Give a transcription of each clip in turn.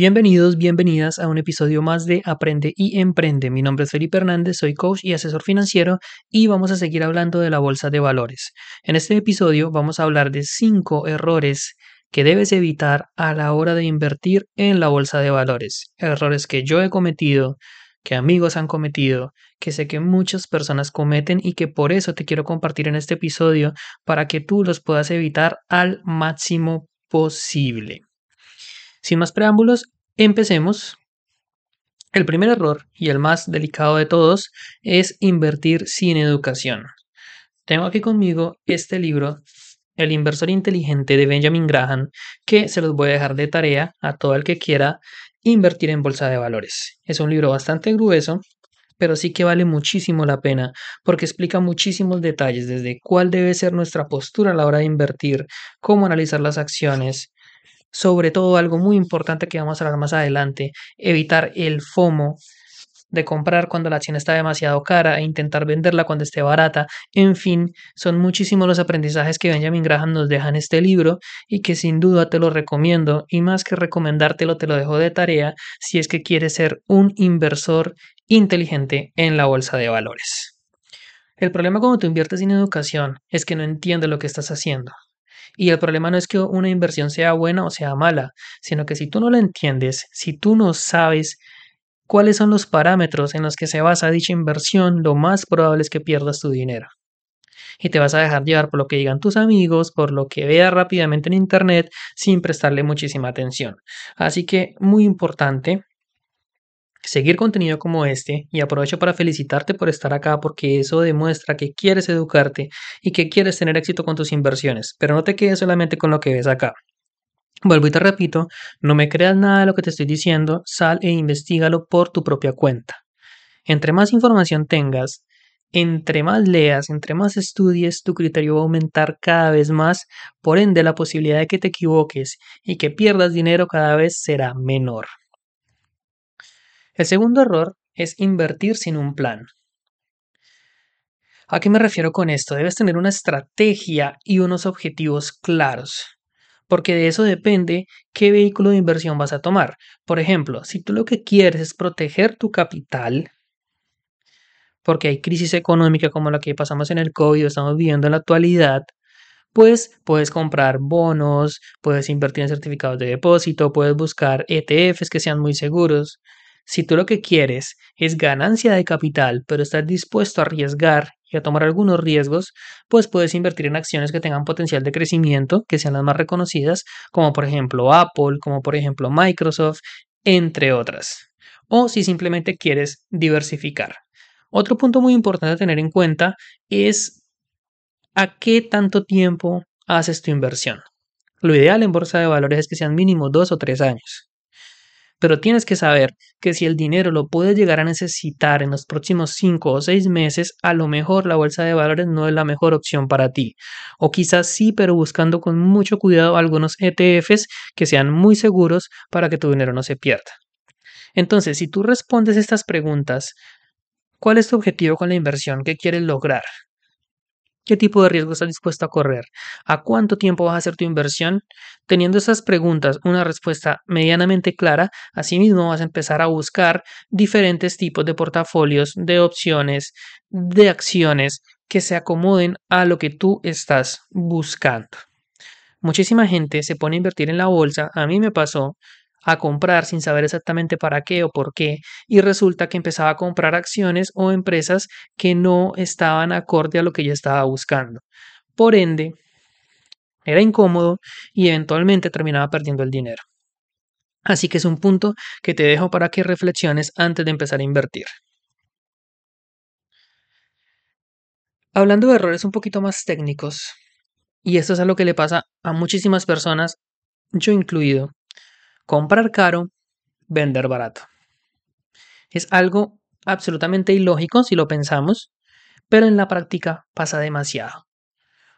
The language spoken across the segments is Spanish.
Bienvenidos, bienvenidas a un episodio más de Aprende y Emprende. Mi nombre es Felipe Hernández, soy coach y asesor financiero y vamos a seguir hablando de la bolsa de valores. En este episodio vamos a hablar de cinco errores que debes evitar a la hora de invertir en la bolsa de valores. Errores que yo he cometido, que amigos han cometido, que sé que muchas personas cometen y que por eso te quiero compartir en este episodio para que tú los puedas evitar al máximo posible. Sin más preámbulos, empecemos. El primer error y el más delicado de todos es invertir sin educación. Tengo aquí conmigo este libro, El inversor inteligente de Benjamin Graham, que se los voy a dejar de tarea a todo el que quiera invertir en bolsa de valores. Es un libro bastante grueso, pero sí que vale muchísimo la pena porque explica muchísimos detalles desde cuál debe ser nuestra postura a la hora de invertir, cómo analizar las acciones, sobre todo algo muy importante que vamos a hablar más adelante, evitar el FOMO de comprar cuando la acción está demasiado cara e intentar venderla cuando esté barata. En fin, son muchísimos los aprendizajes que Benjamin Graham nos deja en este libro y que sin duda te lo recomiendo y más que recomendártelo te lo dejo de tarea si es que quieres ser un inversor inteligente en la bolsa de valores. El problema cuando tú inviertes en educación es que no entiendes lo que estás haciendo. Y el problema no es que una inversión sea buena o sea mala, sino que si tú no la entiendes, si tú no sabes cuáles son los parámetros en los que se basa dicha inversión, lo más probable es que pierdas tu dinero. Y te vas a dejar llevar por lo que digan tus amigos, por lo que veas rápidamente en internet, sin prestarle muchísima atención. Así que muy importante seguir contenido como este y aprovecho para felicitarte por estar acá porque eso demuestra que quieres educarte y que quieres tener éxito con tus inversiones, pero no te quedes solamente con lo que ves acá. Vuelvo y te repito, no me creas nada de lo que te estoy diciendo, sal e investigalo por tu propia cuenta. Entre más información tengas, entre más leas, entre más estudies, tu criterio va a aumentar cada vez más, por ende la posibilidad de que te equivoques y que pierdas dinero cada vez será menor. El segundo error es invertir sin un plan. ¿A qué me refiero con esto? Debes tener una estrategia y unos objetivos claros, porque de eso depende qué vehículo de inversión vas a tomar. Por ejemplo, si tú lo que quieres es proteger tu capital, porque hay crisis económica como la que pasamos en el COVID estamos viviendo en la actualidad, pues puedes comprar bonos, puedes invertir en certificados de depósito, puedes buscar ETFs que sean muy seguros. Si tú lo que quieres es ganancia de capital, pero estás dispuesto a arriesgar y a tomar algunos riesgos, pues puedes invertir en acciones que tengan potencial de crecimiento, que sean las más reconocidas, como por ejemplo Apple, como por ejemplo Microsoft, entre otras. O si simplemente quieres diversificar. Otro punto muy importante a tener en cuenta es a qué tanto tiempo haces tu inversión. Lo ideal en bolsa de valores es que sean mínimo dos o tres años. Pero tienes que saber que si el dinero lo puedes llegar a necesitar en los próximos 5 o 6 meses, a lo mejor la bolsa de valores no es la mejor opción para ti. O quizás sí, pero buscando con mucho cuidado algunos ETFs que sean muy seguros para que tu dinero no se pierda. Entonces, si tú respondes estas preguntas, ¿cuál es tu objetivo con la inversión? ¿Qué quieres lograr? ¿Qué tipo de riesgo estás dispuesto a correr? ¿A cuánto tiempo vas a hacer tu inversión? Teniendo esas preguntas, una respuesta medianamente clara, asimismo vas a empezar a buscar diferentes tipos de portafolios, de opciones, de acciones que se acomoden a lo que tú estás buscando. Muchísima gente se pone a invertir en la bolsa, a mí me pasó, a comprar sin saber exactamente para qué o por qué y resulta que empezaba a comprar acciones o empresas que no estaban acorde a lo que yo estaba buscando. Por ende, era incómodo y eventualmente terminaba perdiendo el dinero. Así que es un punto que te dejo para que reflexiones antes de empezar a invertir. Hablando de errores un poquito más técnicos, y esto es algo que le pasa a muchísimas personas, yo incluido, comprar caro, vender barato. Es algo absolutamente ilógico si lo pensamos, pero en la práctica pasa demasiado.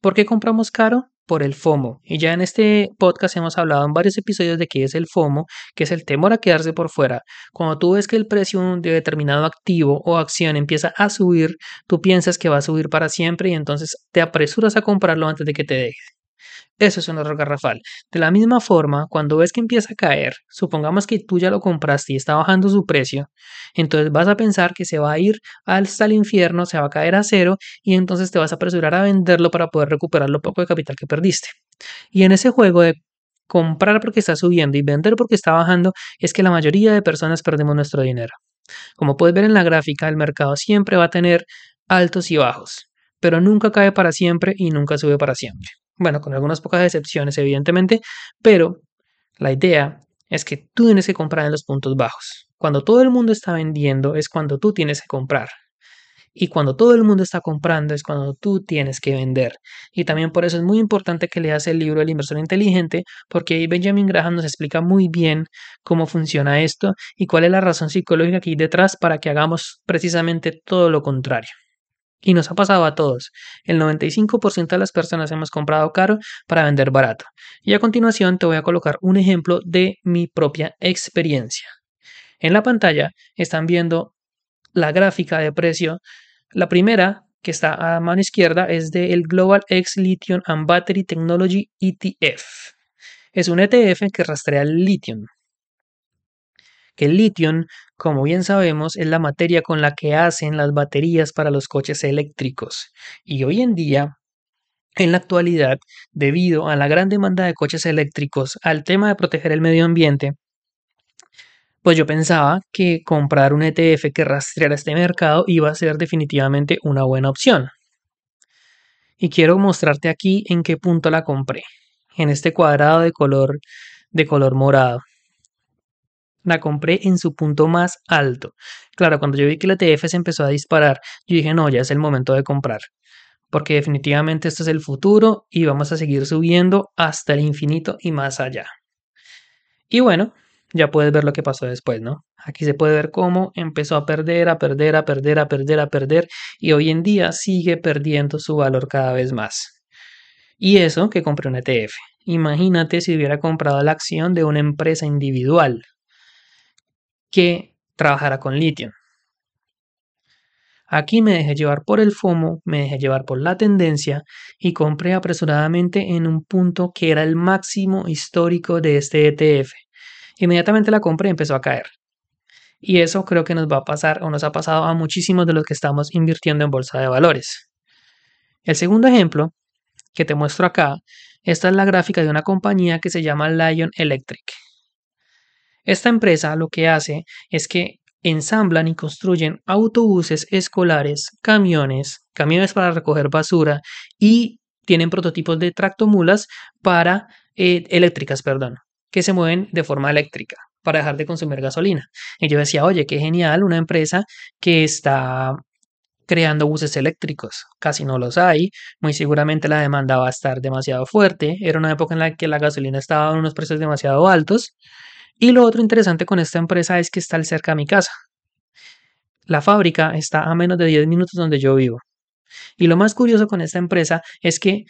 ¿Por qué compramos caro? Por el FOMO. Y ya en este podcast hemos hablado en varios episodios de qué es el FOMO, que es el temor a quedarse por fuera. Cuando tú ves que el precio de determinado activo o acción empieza a subir, tú piensas que va a subir para siempre y entonces te apresuras a comprarlo antes de que te deje. Eso es un error garrafal. De la misma forma, cuando ves que empieza a caer, supongamos que tú ya lo compraste y está bajando su precio, entonces vas a pensar que se va a ir hasta el infierno, se va a caer a cero y entonces te vas a apresurar a venderlo para poder recuperar lo poco de capital que perdiste. Y en ese juego de comprar porque está subiendo y vender porque está bajando, es que la mayoría de personas perdemos nuestro dinero. Como puedes ver en la gráfica, el mercado siempre va a tener altos y bajos, pero nunca cae para siempre y nunca sube para siempre. Bueno, con algunas pocas excepciones, evidentemente, pero la idea es que tú tienes que comprar en los puntos bajos. Cuando todo el mundo está vendiendo es cuando tú tienes que comprar. Y cuando todo el mundo está comprando es cuando tú tienes que vender. Y también por eso es muy importante que leas el libro El inversor inteligente, porque ahí Benjamin Graham nos explica muy bien cómo funciona esto y cuál es la razón psicológica que hay detrás para que hagamos precisamente todo lo contrario. Y nos ha pasado a todos. El 95% de las personas hemos comprado caro para vender barato. Y a continuación te voy a colocar un ejemplo de mi propia experiencia. En la pantalla están viendo la gráfica de precio. La primera, que está a mano izquierda, es del Global X Lithium and Battery Technology ETF. Es un ETF que rastrea el litio que el litio, como bien sabemos, es la materia con la que hacen las baterías para los coches eléctricos. Y hoy en día, en la actualidad, debido a la gran demanda de coches eléctricos, al tema de proteger el medio ambiente, pues yo pensaba que comprar un ETF que rastreara este mercado iba a ser definitivamente una buena opción. Y quiero mostrarte aquí en qué punto la compré. En este cuadrado de color de color morado la compré en su punto más alto. Claro, cuando yo vi que el ETF se empezó a disparar, yo dije, no, ya es el momento de comprar. Porque definitivamente esto es el futuro y vamos a seguir subiendo hasta el infinito y más allá. Y bueno, ya puedes ver lo que pasó después, ¿no? Aquí se puede ver cómo empezó a perder, a perder, a perder, a perder, a perder y hoy en día sigue perdiendo su valor cada vez más. Y eso que compré un ETF. Imagínate si hubiera comprado la acción de una empresa individual que trabajara con litio. Aquí me dejé llevar por el FOMO, me dejé llevar por la tendencia y compré apresuradamente en un punto que era el máximo histórico de este ETF. Inmediatamente la compré y empezó a caer. Y eso creo que nos va a pasar o nos ha pasado a muchísimos de los que estamos invirtiendo en bolsa de valores. El segundo ejemplo que te muestro acá, esta es la gráfica de una compañía que se llama Lion Electric. Esta empresa lo que hace es que ensamblan y construyen autobuses escolares, camiones, camiones para recoger basura y tienen prototipos de tractomulas para eh, eléctricas, perdón, que se mueven de forma eléctrica para dejar de consumir gasolina. Y yo decía, oye, qué genial, una empresa que está creando buses eléctricos. Casi no los hay, muy seguramente la demanda va a estar demasiado fuerte. Era una época en la que la gasolina estaba en unos precios demasiado altos y lo otro interesante con esta empresa es que está cerca de mi casa. La fábrica está a menos de 10 minutos donde yo vivo. Y lo más curioso con esta empresa es que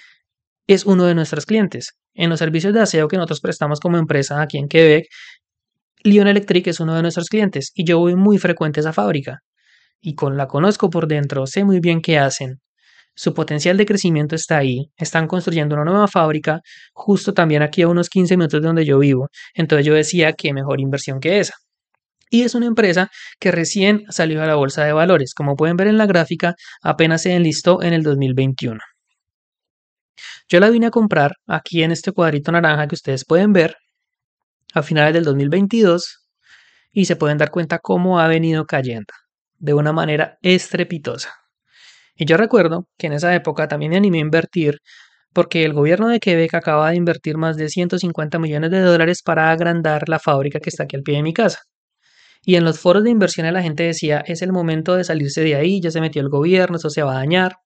es uno de nuestros clientes. En los servicios de aseo que nosotros prestamos como empresa aquí en Quebec, Lion Electric es uno de nuestros clientes y yo voy muy frecuente a esa fábrica. Y con la conozco por dentro, sé muy bien qué hacen. Su potencial de crecimiento está ahí. Están construyendo una nueva fábrica justo también aquí a unos 15 minutos de donde yo vivo. Entonces yo decía que mejor inversión que esa. Y es una empresa que recién salió a la bolsa de valores. Como pueden ver en la gráfica, apenas se enlistó en el 2021. Yo la vine a comprar aquí en este cuadrito naranja que ustedes pueden ver a finales del 2022 y se pueden dar cuenta cómo ha venido cayendo de una manera estrepitosa. Y yo recuerdo que en esa época también me animé a invertir porque el gobierno de Quebec acaba de invertir más de 150 millones de dólares para agrandar la fábrica que está aquí al pie de mi casa. Y en los foros de inversión la gente decía, es el momento de salirse de ahí, ya se metió el gobierno, eso se va a dañar.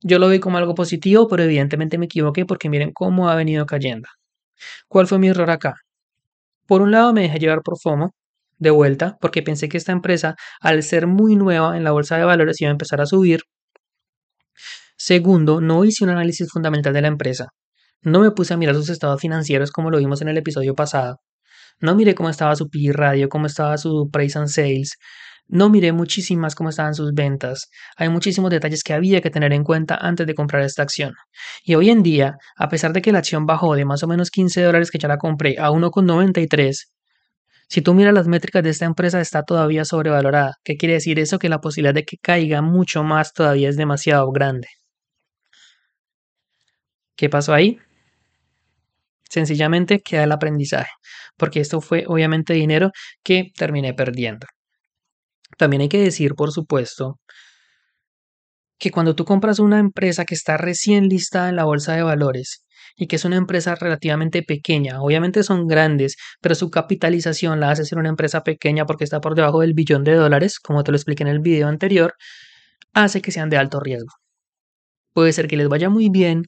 Yo lo vi como algo positivo, pero evidentemente me equivoqué porque miren cómo ha venido cayendo. ¿Cuál fue mi error acá? Por un lado me dejé llevar por FOMO, de vuelta porque pensé que esta empresa, al ser muy nueva en la bolsa de valores, iba a empezar a subir. Segundo, no hice un análisis fundamental de la empresa. No me puse a mirar sus estados financieros como lo vimos en el episodio pasado. No miré cómo estaba su PI radio, cómo estaba su price and sales. No miré muchísimas cómo estaban sus ventas. Hay muchísimos detalles que había que tener en cuenta antes de comprar esta acción. Y hoy en día, a pesar de que la acción bajó de más o menos 15 dólares que ya la compré a 1,93, si tú miras las métricas de esta empresa está todavía sobrevalorada. ¿Qué quiere decir eso? Que la posibilidad de que caiga mucho más todavía es demasiado grande. ¿Qué pasó ahí? Sencillamente queda el aprendizaje, porque esto fue obviamente dinero que terminé perdiendo. También hay que decir, por supuesto, que cuando tú compras una empresa que está recién listada en la bolsa de valores y que es una empresa relativamente pequeña, obviamente son grandes, pero su capitalización la hace ser una empresa pequeña porque está por debajo del billón de dólares, como te lo expliqué en el video anterior, hace que sean de alto riesgo. Puede ser que les vaya muy bien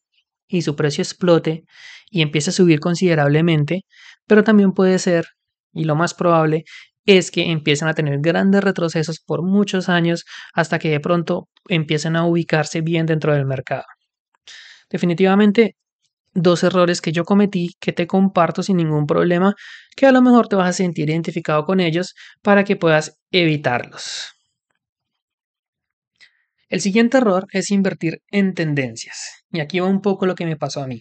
y su precio explote y empiece a subir considerablemente, pero también puede ser, y lo más probable, es que empiecen a tener grandes retrocesos por muchos años hasta que de pronto empiecen a ubicarse bien dentro del mercado. Definitivamente, dos errores que yo cometí que te comparto sin ningún problema, que a lo mejor te vas a sentir identificado con ellos para que puedas evitarlos. El siguiente error es invertir en tendencias. Y aquí va un poco lo que me pasó a mí.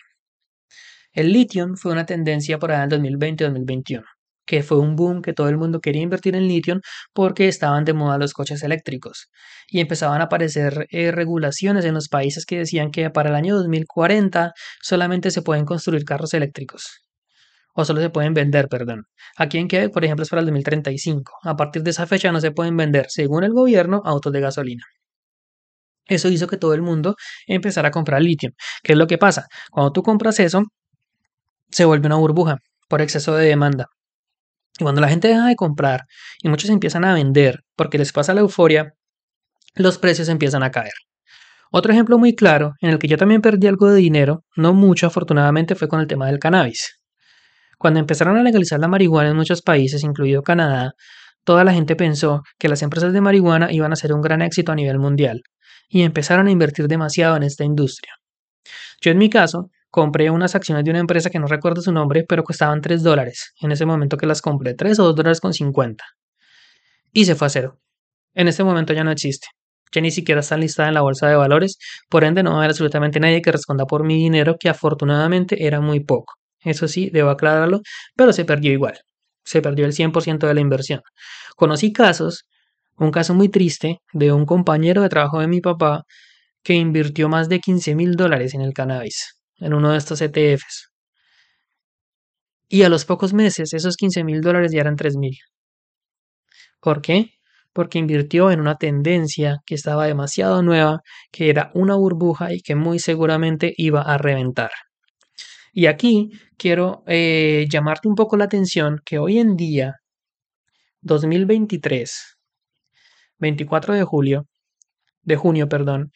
El litio fue una tendencia por allá en 2020-2021 que fue un boom que todo el mundo quería invertir en litio porque estaban de moda los coches eléctricos y empezaban a aparecer eh, regulaciones en los países que decían que para el año 2040 solamente se pueden construir carros eléctricos o solo se pueden vender, perdón. Aquí en Quebec, por ejemplo, es para el 2035. A partir de esa fecha no se pueden vender, según el gobierno, autos de gasolina. Eso hizo que todo el mundo empezara a comprar litio. ¿Qué es lo que pasa? Cuando tú compras eso, se vuelve una burbuja por exceso de demanda. Y cuando la gente deja de comprar y muchos empiezan a vender porque les pasa la euforia, los precios empiezan a caer. Otro ejemplo muy claro, en el que yo también perdí algo de dinero, no mucho afortunadamente, fue con el tema del cannabis. Cuando empezaron a legalizar la marihuana en muchos países, incluido Canadá, toda la gente pensó que las empresas de marihuana iban a ser un gran éxito a nivel mundial, y empezaron a invertir demasiado en esta industria. Yo en mi caso compré unas acciones de una empresa que no recuerdo su nombre, pero costaban 3 dólares. En ese momento que las compré, 3 o 2 dólares con 50. Y se fue a cero. En este momento ya no existe. Ya ni siquiera está listada en la bolsa de valores, por ende no va a haber absolutamente nadie que responda por mi dinero, que afortunadamente era muy poco. Eso sí, debo aclararlo, pero se perdió igual. Se perdió el 100% de la inversión. Conocí casos, un caso muy triste, de un compañero de trabajo de mi papá que invirtió más de 15 mil dólares en el cannabis en uno de estos ETFs. Y a los pocos meses esos 15 mil dólares ya eran 3 mil. ¿Por qué? Porque invirtió en una tendencia que estaba demasiado nueva, que era una burbuja y que muy seguramente iba a reventar. Y aquí quiero eh, llamarte un poco la atención que hoy en día, 2023, 24 de julio, de junio, perdón,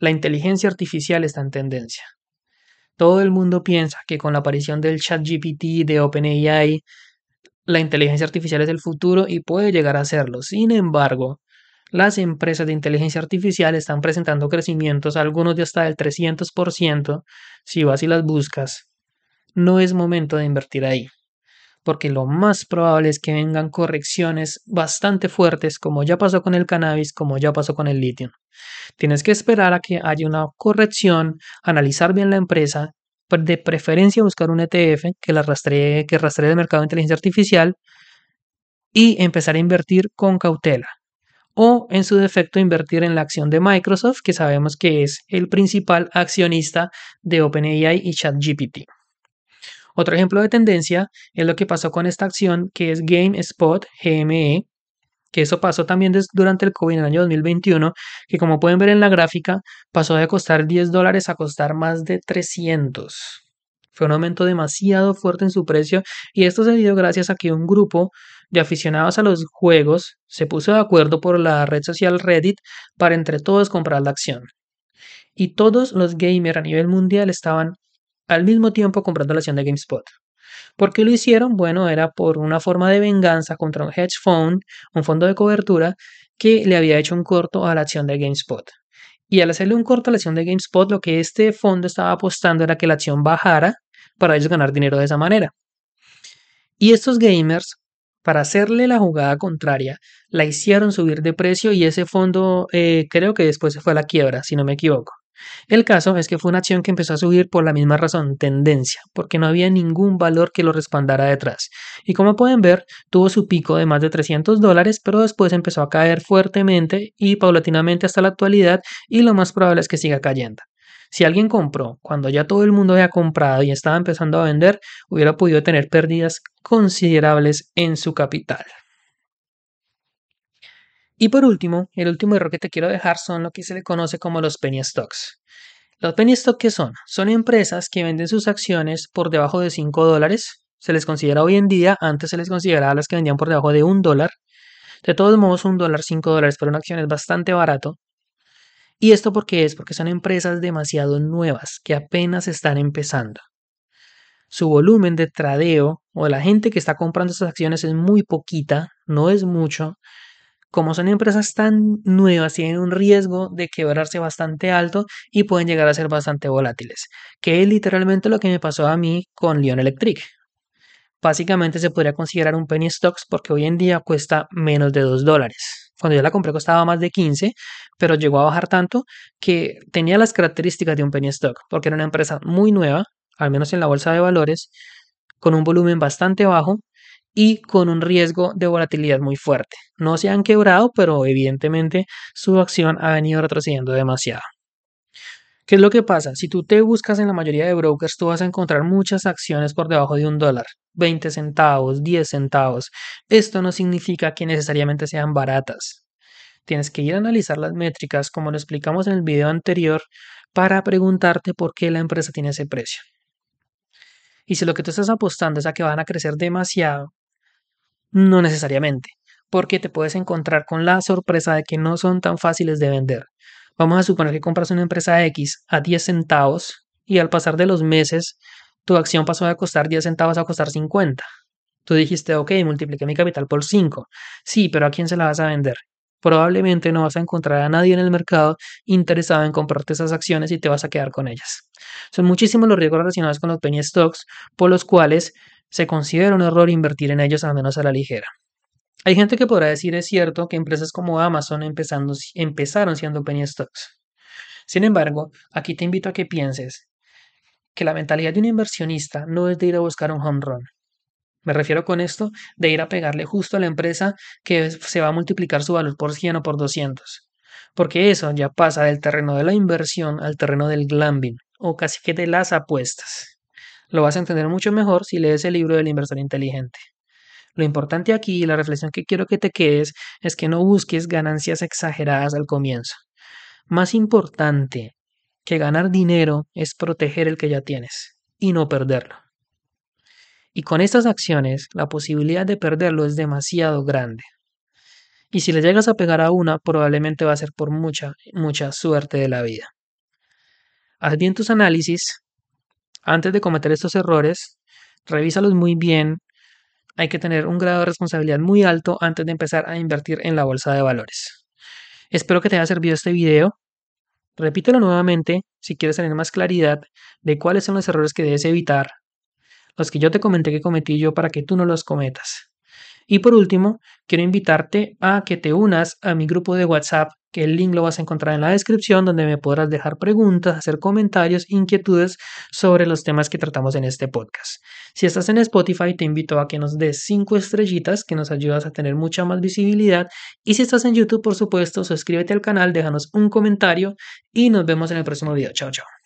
la inteligencia artificial está en tendencia. Todo el mundo piensa que con la aparición del ChatGPT de OpenAI, la inteligencia artificial es el futuro y puede llegar a serlo. Sin embargo, las empresas de inteligencia artificial están presentando crecimientos, algunos de hasta del 300%, si vas y las buscas. No es momento de invertir ahí, porque lo más probable es que vengan correcciones bastante fuertes, como ya pasó con el cannabis, como ya pasó con el litio. Tienes que esperar a que haya una corrección, analizar bien la empresa, de preferencia buscar un ETF que la rastree, que rastree el mercado de inteligencia artificial y empezar a invertir con cautela. O en su defecto invertir en la acción de Microsoft, que sabemos que es el principal accionista de OpenAI y ChatGPT. Otro ejemplo de tendencia es lo que pasó con esta acción que es GameSpot GME, que eso pasó también durante el COVID en el año 2021, que como pueden ver en la gráfica, pasó de costar 10 dólares a costar más de 300. Fue un aumento demasiado fuerte en su precio y esto se dio gracias a que un grupo de aficionados a los juegos se puso de acuerdo por la red social Reddit para entre todos comprar la acción. Y todos los gamers a nivel mundial estaban al mismo tiempo comprando la acción de GameSpot. ¿Por qué lo hicieron? Bueno, era por una forma de venganza contra un hedge fund, un fondo de cobertura, que le había hecho un corto a la acción de GameSpot. Y al hacerle un corto a la acción de GameSpot, lo que este fondo estaba apostando era que la acción bajara para ellos ganar dinero de esa manera. Y estos gamers para hacerle la jugada contraria, la hicieron subir de precio y ese fondo eh, creo que después se fue a la quiebra, si no me equivoco. El caso es que fue una acción que empezó a subir por la misma razón, tendencia, porque no había ningún valor que lo respaldara detrás. Y como pueden ver, tuvo su pico de más de 300 dólares, pero después empezó a caer fuertemente y paulatinamente hasta la actualidad y lo más probable es que siga cayendo. Si alguien compró cuando ya todo el mundo había comprado y estaba empezando a vender, hubiera podido tener pérdidas considerables en su capital. Y por último, el último error que te quiero dejar son lo que se le conoce como los penny stocks. Los penny stocks, ¿qué son? Son empresas que venden sus acciones por debajo de 5 dólares. Se les considera hoy en día, antes se les consideraba las que vendían por debajo de un dólar. De todos modos, un dólar, 5 dólares por una acción es bastante barato. ¿Y esto por qué es? Porque son empresas demasiado nuevas, que apenas están empezando. Su volumen de tradeo o la gente que está comprando estas acciones es muy poquita, no es mucho, como son empresas tan nuevas, tienen un riesgo de quebrarse bastante alto y pueden llegar a ser bastante volátiles, que es literalmente lo que me pasó a mí con Lion Electric. Básicamente se podría considerar un penny stocks porque hoy en día cuesta menos de 2 dólares. Cuando yo la compré costaba más de 15, pero llegó a bajar tanto que tenía las características de un penny stock, porque era una empresa muy nueva, al menos en la bolsa de valores, con un volumen bastante bajo y con un riesgo de volatilidad muy fuerte. No se han quebrado, pero evidentemente su acción ha venido retrocediendo demasiado. ¿Qué es lo que pasa? Si tú te buscas en la mayoría de brokers, tú vas a encontrar muchas acciones por debajo de un dólar, 20 centavos, 10 centavos. Esto no significa que necesariamente sean baratas. Tienes que ir a analizar las métricas, como lo explicamos en el video anterior, para preguntarte por qué la empresa tiene ese precio. Y si lo que tú estás apostando es a que van a crecer demasiado, no necesariamente, porque te puedes encontrar con la sorpresa de que no son tan fáciles de vender. Vamos a suponer que compras una empresa X a 10 centavos y al pasar de los meses tu acción pasó de costar 10 centavos a costar 50. Tú dijiste, ok, multipliqué mi capital por 5. Sí, pero ¿a quién se la vas a vender? Probablemente no vas a encontrar a nadie en el mercado interesado en comprarte esas acciones y te vas a quedar con ellas. Son muchísimos los riesgos relacionados con los penny stocks por los cuales se considera un error invertir en ellos al menos a la ligera. Hay gente que podrá decir es cierto que empresas como Amazon empezaron siendo penny stocks. Sin embargo, aquí te invito a que pienses que la mentalidad de un inversionista no es de ir a buscar un home run. Me refiero con esto de ir a pegarle justo a la empresa que se va a multiplicar su valor por 100 o por 200. Porque eso ya pasa del terreno de la inversión al terreno del glambing o casi que de las apuestas. Lo vas a entender mucho mejor si lees el libro del inversor inteligente. Lo importante aquí y la reflexión que quiero que te quedes es que no busques ganancias exageradas al comienzo. Más importante que ganar dinero es proteger el que ya tienes y no perderlo. Y con estas acciones, la posibilidad de perderlo es demasiado grande. Y si le llegas a pegar a una, probablemente va a ser por mucha, mucha suerte de la vida. Haz bien tus análisis, antes de cometer estos errores, revísalos muy bien. Hay que tener un grado de responsabilidad muy alto antes de empezar a invertir en la bolsa de valores. Espero que te haya servido este video. Repítelo nuevamente si quieres tener más claridad de cuáles son los errores que debes evitar, los que yo te comenté que cometí yo para que tú no los cometas. Y por último, quiero invitarte a que te unas a mi grupo de WhatsApp que el link lo vas a encontrar en la descripción donde me podrás dejar preguntas, hacer comentarios, inquietudes sobre los temas que tratamos en este podcast. Si estás en Spotify, te invito a que nos des cinco estrellitas, que nos ayudas a tener mucha más visibilidad. Y si estás en YouTube, por supuesto, suscríbete al canal, déjanos un comentario y nos vemos en el próximo video. Chao, chao.